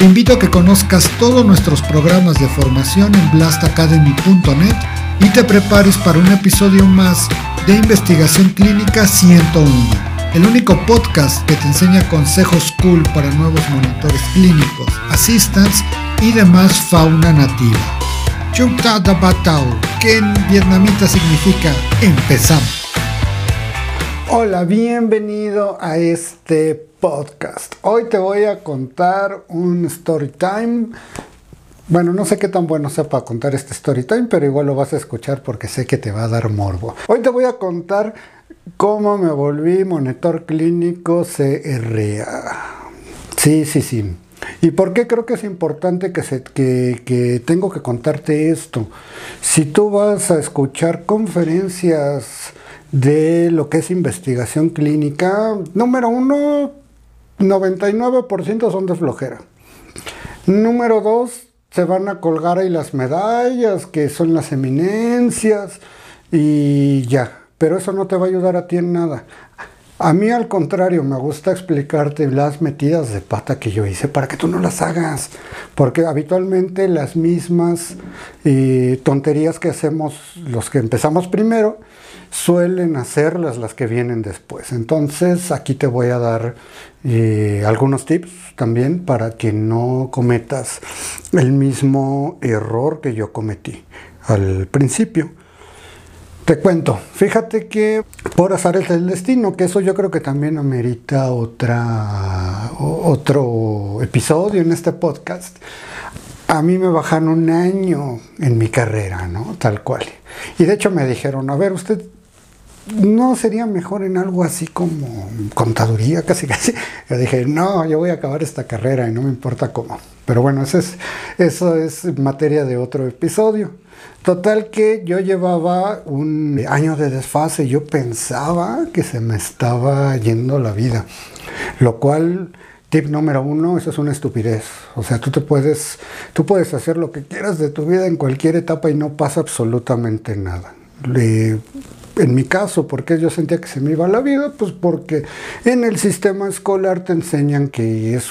Te invito a que conozcas todos nuestros programas de formación en blastacademy.net y te prepares para un episodio más de Investigación Clínica 101, el único podcast que te enseña consejos cool para nuevos monitores clínicos, assistants y demás fauna nativa. Chukta Batao, que en vietnamita significa empezamos. Hola, bienvenido a este podcast. Hoy te voy a contar un story time. Bueno, no sé qué tan bueno sea para contar este story time, pero igual lo vas a escuchar porque sé que te va a dar morbo. Hoy te voy a contar cómo me volví monitor clínico CRA. Sí, sí, sí. ¿Y por qué creo que es importante que, se, que, que, tengo que contarte esto? Si tú vas a escuchar conferencias de lo que es investigación clínica, número uno, 99% son de flojera. Número dos, se van a colgar ahí las medallas, que son las eminencias, y ya. Pero eso no te va a ayudar a ti en nada. A mí al contrario, me gusta explicarte las metidas de pata que yo hice para que tú no las hagas. Porque habitualmente las mismas eh, tonterías que hacemos los que empezamos primero, suelen hacerlas las que vienen después. Entonces aquí te voy a dar eh, algunos tips también para que no cometas el mismo error que yo cometí al principio. Te cuento, fíjate que por azar es el destino, que eso yo creo que también amerita otra, otro episodio en este podcast. A mí me bajan un año en mi carrera, ¿no? Tal cual. Y de hecho me dijeron, a ver, usted no sería mejor en algo así como contaduría, casi casi. Yo dije, no, yo voy a acabar esta carrera y no me importa cómo. Pero bueno, eso es, eso es materia de otro episodio. Total que yo llevaba un año de desfase, yo pensaba que se me estaba yendo la vida, lo cual Tip número uno, eso es una estupidez. O sea, tú te puedes, tú puedes hacer lo que quieras de tu vida en cualquier etapa y no pasa absolutamente nada. En mi caso, ¿por qué yo sentía que se me iba la vida? Pues porque en el sistema escolar te enseñan que es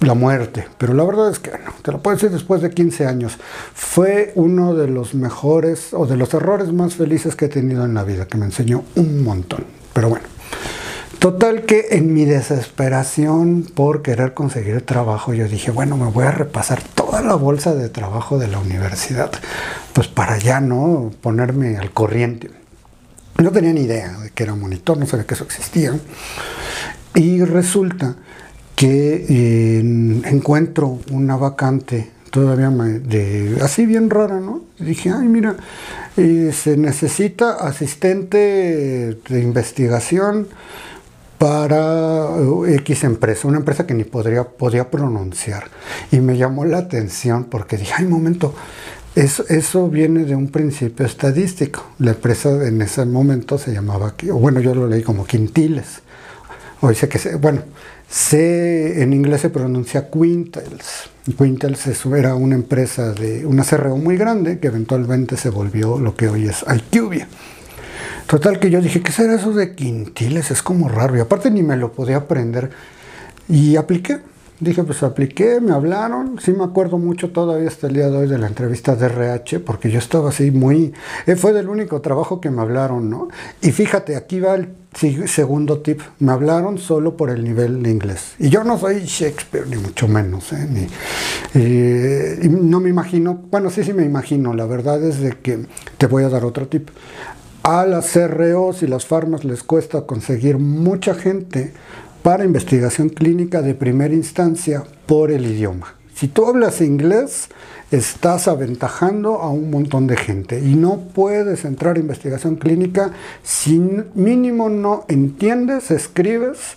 la muerte, pero la verdad es que no, te lo puedo decir después de 15 años. Fue uno de los mejores o de los errores más felices que he tenido en la vida, que me enseñó un montón. Pero bueno, total que en mi desesperación por querer conseguir trabajo, yo dije, bueno, me voy a repasar toda la bolsa de trabajo de la universidad, pues para ya no ponerme al corriente. No tenía ni idea de que era monitor, no sabía que eso existía. Y resulta que encuentro una vacante todavía de, así bien rara, ¿no? dije, ay, mira, eh, se necesita asistente de investigación para eh, X empresa, una empresa que ni podría, podía pronunciar. Y me llamó la atención porque dije, ay, momento, eso, eso, viene de un principio estadístico. La empresa en ese momento se llamaba, bueno, yo lo leí como Quintiles. O dice que, se, bueno, se, en inglés se pronuncia Quintels. Quintels era una empresa de una CRO muy grande que eventualmente se volvió lo que hoy es IQVIA. Total que yo dije, ¿qué será eso de quintiles? Es como raro. Y aparte ni me lo podía aprender. Y apliqué. Dije, pues apliqué, me hablaron, sí me acuerdo mucho todavía hasta el día de hoy de la entrevista de RH, porque yo estaba así muy, eh, fue del único trabajo que me hablaron, ¿no? Y fíjate, aquí va el segundo tip, me hablaron solo por el nivel de inglés. Y yo no soy Shakespeare, ni mucho menos, ¿eh? Ni, no me imagino, bueno, sí, sí me imagino, la verdad es de que te voy a dar otro tip. A las CROs y las farmas les cuesta conseguir mucha gente para investigación clínica de primera instancia por el idioma. Si tú hablas inglés, estás aventajando a un montón de gente y no puedes entrar a investigación clínica si mínimo no entiendes, escribes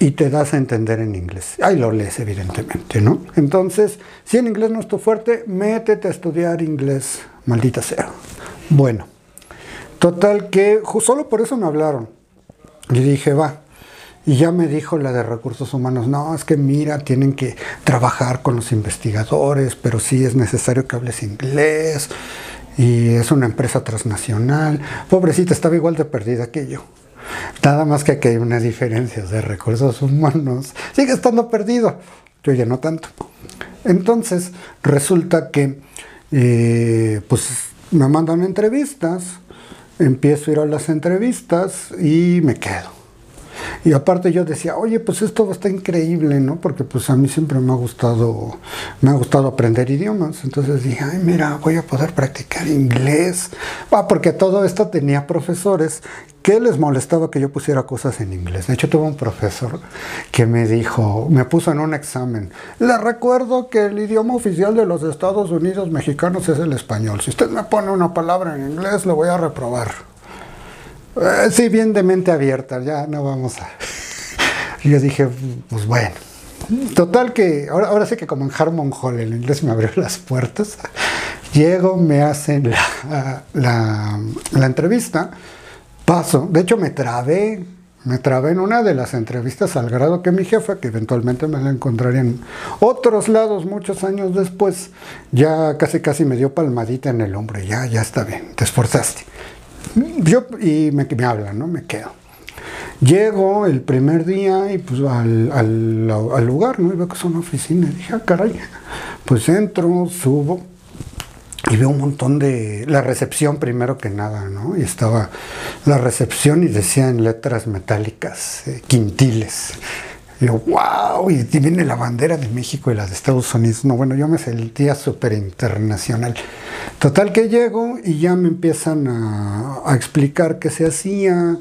y te das a entender en inglés. Ahí lo lees, evidentemente, ¿no? Entonces, si en inglés no es tu fuerte, métete a estudiar inglés, maldita sea. Bueno, total que solo por eso me hablaron. Y dije, va. Y ya me dijo la de recursos humanos, no, es que mira, tienen que trabajar con los investigadores, pero sí es necesario que hables inglés. Y es una empresa transnacional. Pobrecita, estaba igual de perdida que yo. Nada más que aquí hay una diferencia de recursos humanos. Sigue estando perdido. Yo ya no tanto. Entonces, resulta que eh, pues me mandan entrevistas, empiezo a ir a las entrevistas y me quedo. Y aparte yo decía, oye, pues esto está increíble, ¿no? Porque pues a mí siempre me ha gustado, me ha gustado aprender idiomas. Entonces dije, ay, mira, voy a poder practicar inglés. Ah, porque todo esto tenía profesores que les molestaba que yo pusiera cosas en inglés. De hecho, tuve un profesor que me dijo, me puso en un examen, le recuerdo que el idioma oficial de los Estados Unidos mexicanos es el español. Si usted me pone una palabra en inglés, lo voy a reprobar. Eh, sí, bien de mente abierta, ya no vamos a... Yo dije, pues bueno. Total que, ahora, ahora sé que como en Harmon Hall el inglés me abrió las puertas. Llego, me hacen la, la, la entrevista, paso. De hecho, me trabé, me trabé en una de las entrevistas al grado que mi jefa, que eventualmente me la encontraría en otros lados muchos años después, ya casi casi me dio palmadita en el hombro. Ya, ya está bien, te esforzaste. Yo, y me, me hablan, ¿no? Me quedo. Llego el primer día y pues al, al, lugar, ¿no? Y veo que es una oficina. Y dije, ah, caray. Pues entro, subo y veo un montón de... La recepción primero que nada, ¿no? Y estaba la recepción y decía en letras metálicas, eh, quintiles. Y yo, wow, y viene la bandera de México y la de Estados Unidos. No, bueno, yo me sentía súper internacional. Total que llego y ya me empiezan a, explicar qué se hacía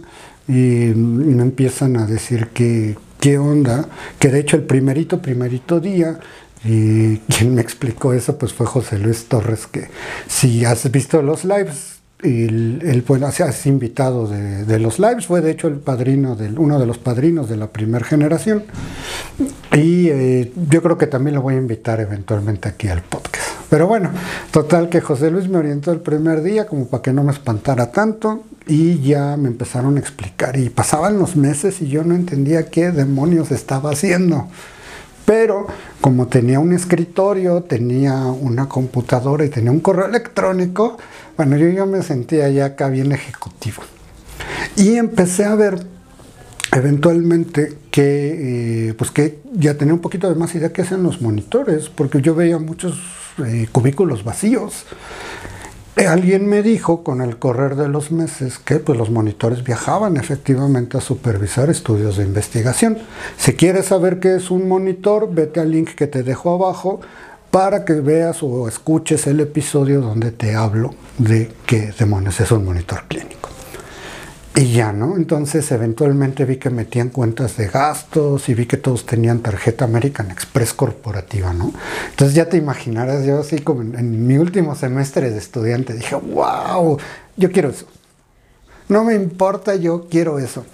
y, me empiezan a decir que, qué onda, que de hecho el primerito, primerito día, y quien me explicó eso pues fue José Luis Torres, que si has visto los lives, el, el bueno, has invitado de, los lives, fue de hecho el padrino del, uno de los padrinos de la primera generación. Y eh, yo creo que también lo voy a invitar eventualmente aquí al podcast. Pero bueno, total que José Luis me orientó el primer día como para que no me espantara tanto y ya me empezaron a explicar. Y pasaban los meses y yo no entendía qué demonios estaba haciendo. Pero como tenía un escritorio, tenía una computadora y tenía un correo electrónico, bueno, yo, yo me sentía ya acá bien ejecutivo. Y empecé a ver eventualmente que, eh, pues que ya tenía un poquito de más idea que hacen los monitores, porque yo veía muchos eh, cubículos vacíos. Eh, alguien me dijo con el correr de los meses que pues, los monitores viajaban efectivamente a supervisar estudios de investigación. Si quieres saber qué es un monitor, vete al link que te dejo abajo para que veas o escuches el episodio donde te hablo de qué demonios es un monitor clínico. Y ya, ¿no? Entonces eventualmente vi que metían cuentas de gastos y vi que todos tenían tarjeta American Express corporativa, ¿no? Entonces ya te imaginarás, yo así como en, mi último semestre de estudiante dije, wow, yo quiero eso. No me importa, yo quiero eso.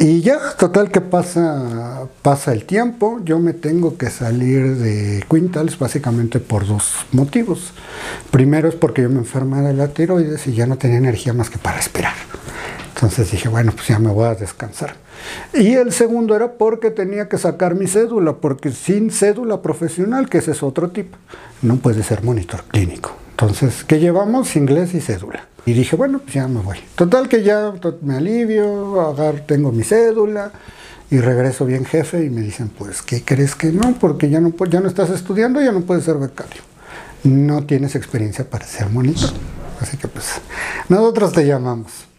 Y ya, total que pasa, pasa el tiempo, yo me tengo que salir de Quintals básicamente por dos motivos. Primero es porque yo me enfermé de la tiroides y ya no tenía energía más que para respirar. Entonces dije, bueno, pues ya me voy a descansar. Y el segundo era porque tenía que sacar mi cédula, porque sin cédula profesional, que ese es otro tipo, no puede ser monitor clínico. Entonces, ¿qué llevamos? Inglés y cédula. Y dije, bueno, pues ya me voy. Total que ya me alivio, tengo mi cédula y regreso bien jefe y me dicen, pues, ¿qué crees que no? Porque ya no, ya no estás estudiando, ya no puedes ser becario. No tienes experiencia para ser monitor. Así que pues, nosotros te llamamos.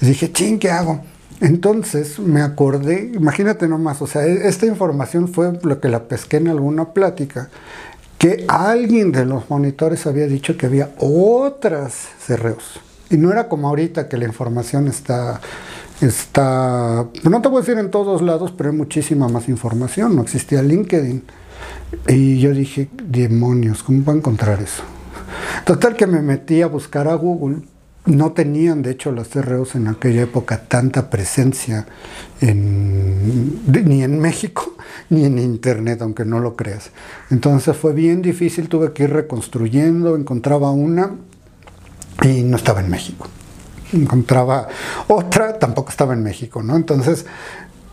Dije, ching, ¿qué hago? Entonces me acordé, imagínate nomás, o sea, e-, esta información fue lo que la pesqué en alguna plática que alguien de los monitores había dicho que había otras cerreos. Y no era como ahorita que la información está, está, no te voy a decir en todos lados, pero hay muchísima más información. No existía LinkedIn. Y yo dije, demonios, ¿cómo a encontrar eso? Total que me metí a buscar a Google no tenían, de hecho, los CREOs en aquella época tanta presencia ni en México ni en Internet, aunque no lo creas. Entonces fue bien difícil, tuve que ir reconstruyendo, encontraba una y no estaba en México. Encontraba otra, tampoco estaba en México, ¿no? Entonces,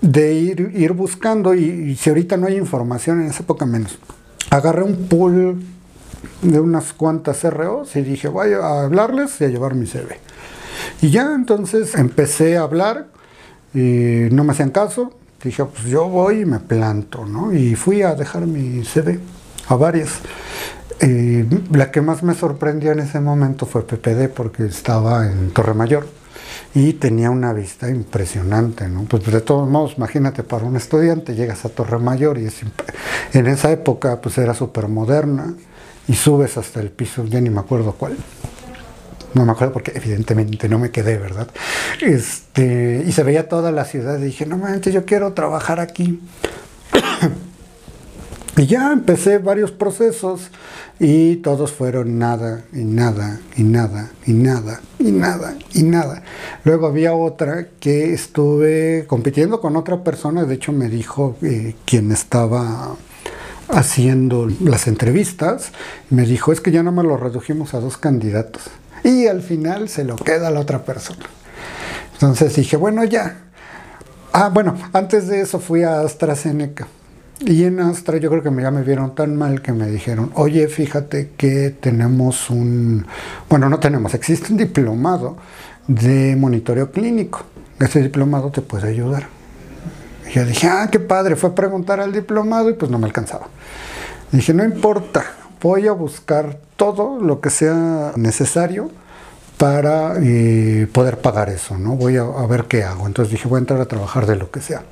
de ir, ir buscando, y, si ahorita no hay información, en esa época menos, agarré un pool de unas cuantas ROs y dije, voy a hablarles y a llevar mi CV. Y ya entonces empecé a hablar y no me hacían caso. Dije, pues yo voy y me planto, ¿no? Y fui a dejar mi CV a varias. la que más me sorprendió en ese momento fue PPD porque estaba en Torre Mayor y tenía una vista impresionante, ¿no? Pues de todos modos, imagínate, para un estudiante llegas a Torre Mayor y en esa época pues era súper moderna y subes hasta el piso, ya ni me acuerdo cuál. No me acuerdo porque evidentemente no me quedé, ¿verdad? Este, y se veía toda la ciudad y dije, no manches, yo quiero trabajar aquí. y ya empecé varios procesos y todos fueron nada y nada y nada y nada y nada y nada. Luego había otra que estuve compitiendo con otra persona, de hecho me dijo eh, quien estaba haciendo las entrevistas, me dijo, es que ya no me lo redujimos a dos candidatos. Y al final se lo queda a la otra persona. Entonces dije, bueno, ya. Ah, bueno, antes de eso fui a AstraZeneca. Y en Astra yo creo que ya me vieron tan mal que me dijeron, oye, fíjate que tenemos un, bueno, no tenemos, existe un diplomado de monitoreo clínico. Ese diplomado te puede ayudar. Y yo dije, ah, qué padre, fue a preguntar al diplomado y pues no me alcanzaba. dije, no importa, voy a buscar todo lo que sea necesario para eh, poder pagar eso, ¿no? Voy a, a, ver qué hago. Entonces dije, voy a entrar a trabajar de lo que sea.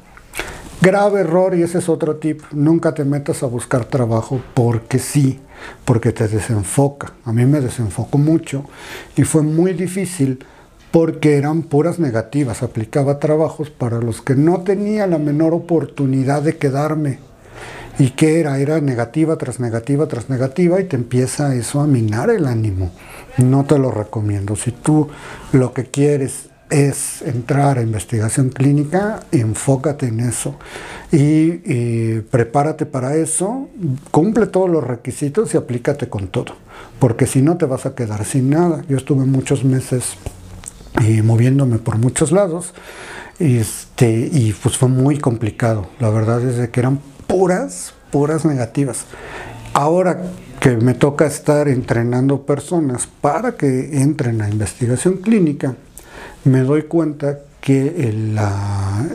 Grave error, y ese es otro tip, nunca te metas a buscar trabajo porque sí, porque te desenfoca. A mí me desenfocó mucho y fue muy difícil porque eran puras negativas. Aplicaba trabajos para los que no tenía la menor oportunidad de quedarme. ¿Y qué era? Era negativa tras negativa tras negativa y te empieza eso a minar el ánimo. No te lo recomiendo. Si tú lo que quieres es entrar a investigación clínica, enfócate en eso y, y, prepárate para eso, cumple todos los requisitos y aplícate con todo, porque si no te vas a quedar sin nada. Yo estuve muchos meses moviéndome por muchos lados. Este, y pues fue muy complicado. La verdad es que eran puras, puras negativas. Ahora que me toca estar entrenando personas para que entren a investigación clínica, me doy cuenta que el,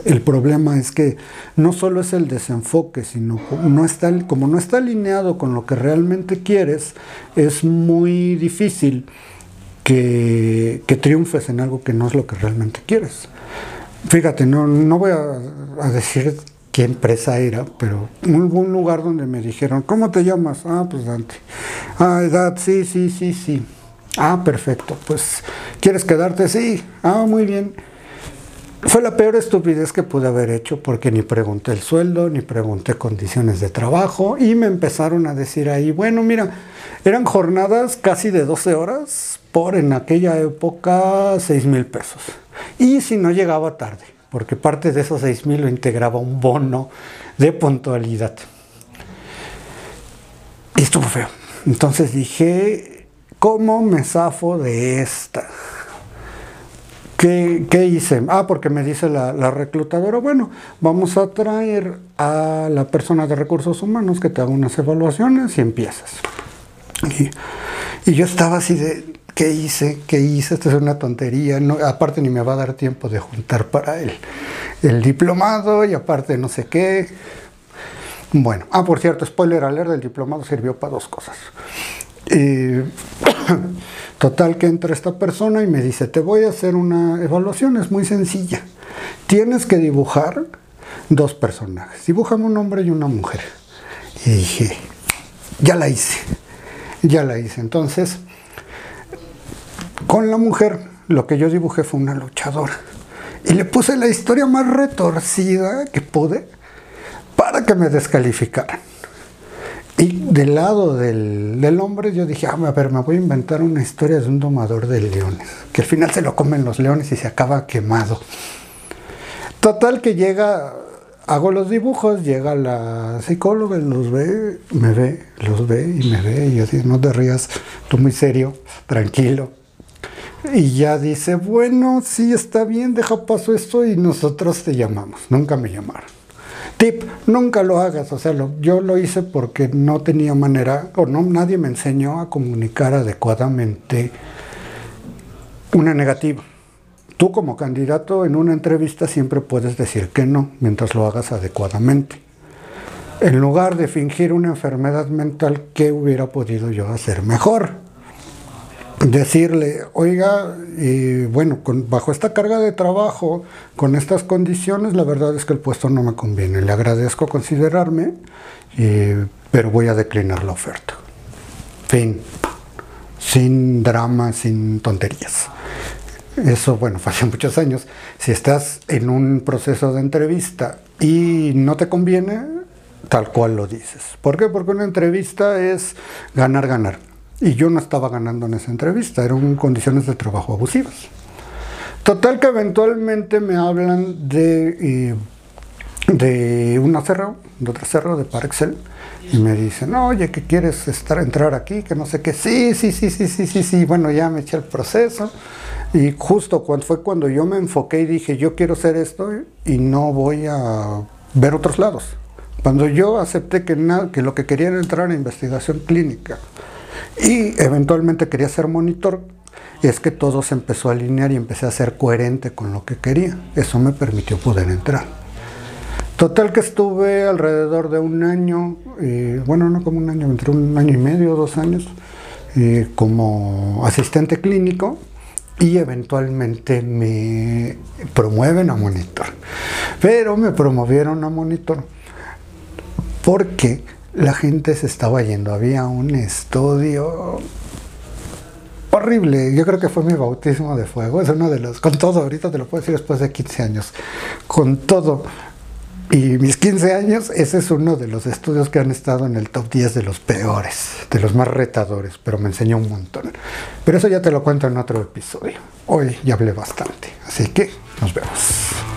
el, problema es que no solo es el desenfoque, sino no está, como no está alineado con lo que realmente quieres, es muy difícil que, triunfes en algo que no es lo que realmente quieres. Fíjate, no, no voy a, decir qué empresa era, pero hubo un lugar donde me dijeron, ¿cómo te llamas? Ah, pues Dante. Ah, edad, sí, sí, sí, sí. Ah, perfecto. Pues, ¿quieres quedarte? Sí. Ah, muy bien. Fue la peor estupidez que pude haber hecho porque ni pregunté el sueldo, ni pregunté condiciones de trabajo y me empezaron a decir ahí, bueno, mira, eran jornadas casi de 12 horas por en aquella época 6 mil pesos. Y si no llegaba tarde, porque parte de esos 6 mil lo integraba un bono de puntualidad. Y estuvo feo. Entonces dije, ¿cómo me zafo de esta? ¿Qué, hice? Ah, porque me dice la, reclutadora, bueno, vamos a traer a la persona de recursos humanos que te haga unas evaluaciones y empiezas. Y, yo estaba así de, ¿qué hice? ¿Qué hice? Esto es una tontería. Aparte ni me va a dar tiempo de juntar para el, el diplomado y aparte no sé qué. Bueno, ah, por cierto, spoiler alert, el diplomado sirvió para dos cosas. total que entra esta persona y me dice, te voy a hacer una evaluación, es muy sencilla. Tienes que dibujar dos personajes. Dibújame un hombre y una mujer. Y dije, ya la hice, ya la hice. Entonces, con la mujer, lo que yo dibujé fue una luchadora. Y le puse la historia más retorcida que pude para que me descalificaran. Y del lado del, hombre yo dije, ah, a ver, me voy a inventar una historia de un domador de leones, que al final se lo comen los leones y se acaba quemado. Total que llega, hago los dibujos, llega la psicóloga, los ve, me ve, los ve y me ve, y yo digo, no te rías, tú muy serio, tranquilo. Y ya dice, bueno, sí está bien, deja paso esto y nosotros te llamamos. Nunca me llamaron. Tip, nunca lo hagas. O sea, yo lo hice porque no tenía manera, o no, nadie me enseñó a comunicar adecuadamente una negativa. Tú como candidato en una entrevista siempre puedes decir que no, mientras lo hagas adecuadamente. En lugar de fingir una enfermedad mental, ¿qué hubiera podido yo hacer mejor? Decirle, oiga, bueno, bajo esta carga de trabajo, con estas condiciones, la verdad es que el puesto no me conviene. Le agradezco considerarme, pero voy a declinar la oferta. Fin. Sin drama, sin tonterías. Eso, bueno, fue hace muchos años. Si estás en un proceso de entrevista y no te conviene, tal cual lo dices. ¿Por qué? Porque una entrevista es ganar, ganar. Y yo no estaba ganando en esa entrevista, eran condiciones de trabajo abusivas. Total que eventualmente me hablan de, eh, de una cerro, de otro cerro, de Parexel, y me dicen, oye, que quieres estar, entrar aquí, que no sé qué, sí, sí, sí, sí, sí, sí, sí, bueno, ya me eché el proceso, y justo cuando fue cuando yo me enfoqué y dije, yo quiero hacer esto y no voy a ver otros lados. Cuando yo acepté que, que lo que quería era entrar en investigación clínica, y eventualmente quería ser monitor. Y es que todo se empezó a alinear y empecé a ser coherente con lo que quería. Eso me permitió poder entrar. Total que estuve alrededor de un año, bueno, no como un año, entre un año y medio, dos años, como asistente clínico y eventualmente me promueven a monitor. Pero me promovieron a monitor porque la gente se estaba yendo. Había un estudio horrible. Yo creo que fue mi bautismo de fuego. Es uno de los, con todo, ahorita te lo puedo decir después de 15 años. Con todo. Y mis 15 años, ese es uno de los estudios que han estado en el top 10 de los peores, de los más retadores, pero me enseñó un montón. Pero eso ya te lo cuento en otro episodio. Hoy ya hablé bastante, así que nos vemos.